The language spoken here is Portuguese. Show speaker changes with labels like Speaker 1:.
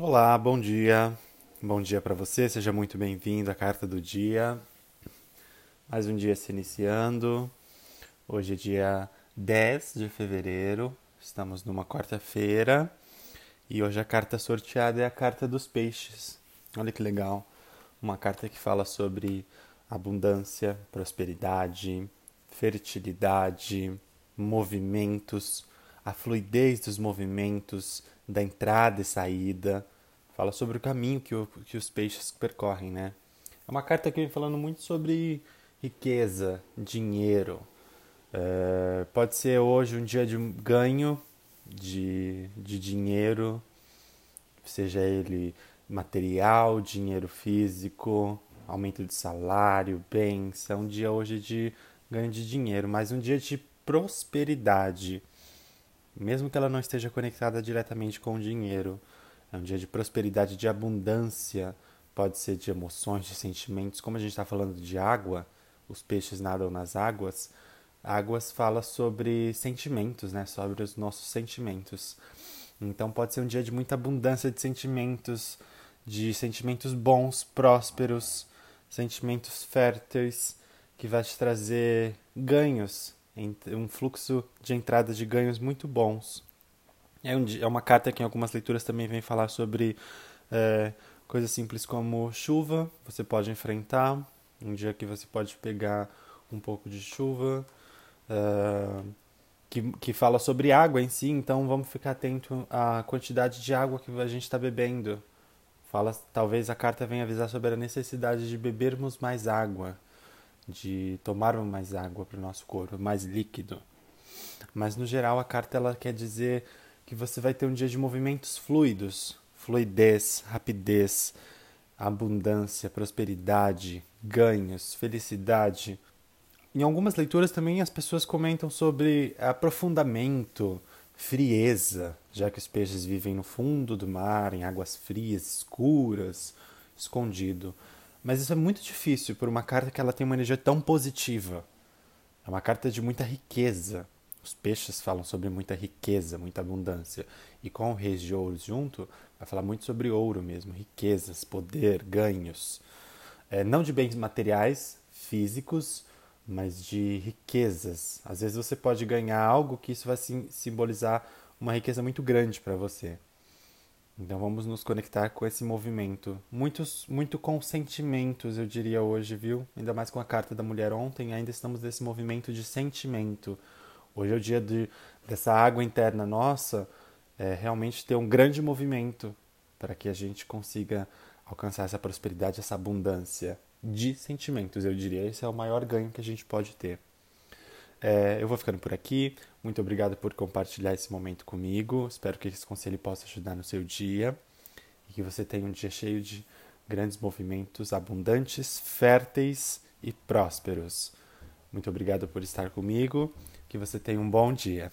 Speaker 1: Olá, bom dia. Bom dia para você, seja muito bem-vindo à carta do dia. Mais um dia se iniciando. Hoje é dia 10 de fevereiro, estamos numa quarta-feira e hoje a carta sorteada é a carta dos peixes. Olha que legal! Uma carta que fala sobre abundância, prosperidade, fertilidade, movimentos, a fluidez dos movimentos, da entrada e saída. Fala sobre o caminho que, o, que os peixes percorrem, né? É uma carta que vem falando muito sobre riqueza, dinheiro. É, pode ser hoje um dia de ganho de, de dinheiro, seja ele material, dinheiro físico, aumento de salário, bens. É um dia hoje de ganho de dinheiro, mas um dia de prosperidade mesmo que ela não esteja conectada diretamente com o dinheiro. É um dia de prosperidade, de abundância, pode ser de emoções, de sentimentos. Como a gente está falando de água, os peixes nadam nas águas. Águas fala sobre sentimentos, né? Sobre os nossos sentimentos. Então pode ser um dia de muita abundância de sentimentos, de sentimentos bons, prósperos, sentimentos férteis, que vai te trazer ganhos um fluxo de entrada de ganhos muito bons. É, um, é uma carta que em algumas leituras também vem falar sobre é, coisas simples como chuva, você pode enfrentar, um dia que você pode pegar um pouco de chuva, é, que, que fala sobre água em si, então vamos ficar atento à quantidade de água que a gente está bebendo. Fala, talvez a carta venha avisar sobre a necessidade de bebermos mais água de tomar mais água para o nosso corpo, mais líquido. Mas no geral a carta ela quer dizer que você vai ter um dia de movimentos fluidos, fluidez, rapidez, abundância, prosperidade, ganhos, felicidade. Em algumas leituras também as pessoas comentam sobre aprofundamento, frieza, já que os peixes vivem no fundo do mar, em águas frias, escuras, escondido. Mas isso é muito difícil por uma carta que ela tem uma energia tão positiva. É uma carta de muita riqueza. Os peixes falam sobre muita riqueza, muita abundância. E com o Reis de Ouros junto, vai falar muito sobre ouro mesmo, riquezas, poder, ganhos. É, não de bens materiais, físicos, mas de riquezas. Às vezes você pode ganhar algo que isso vai simbolizar uma riqueza muito grande para você. Então vamos nos conectar com esse movimento. Muitos, muito com sentimentos, eu diria hoje, viu? Ainda mais com a carta da mulher ontem, ainda estamos nesse movimento de sentimento. Hoje é o dia de, dessa água interna nossa, é, realmente ter um grande movimento para que a gente consiga alcançar essa prosperidade, essa abundância de sentimentos, eu diria. Esse é o maior ganho que a gente pode ter. É, eu vou ficando por aqui. Muito obrigado por compartilhar esse momento comigo. Espero que esse conselho possa ajudar no seu dia e que você tenha um dia cheio de grandes movimentos, abundantes, férteis e prósperos. Muito obrigado por estar comigo. Que você tenha um bom dia.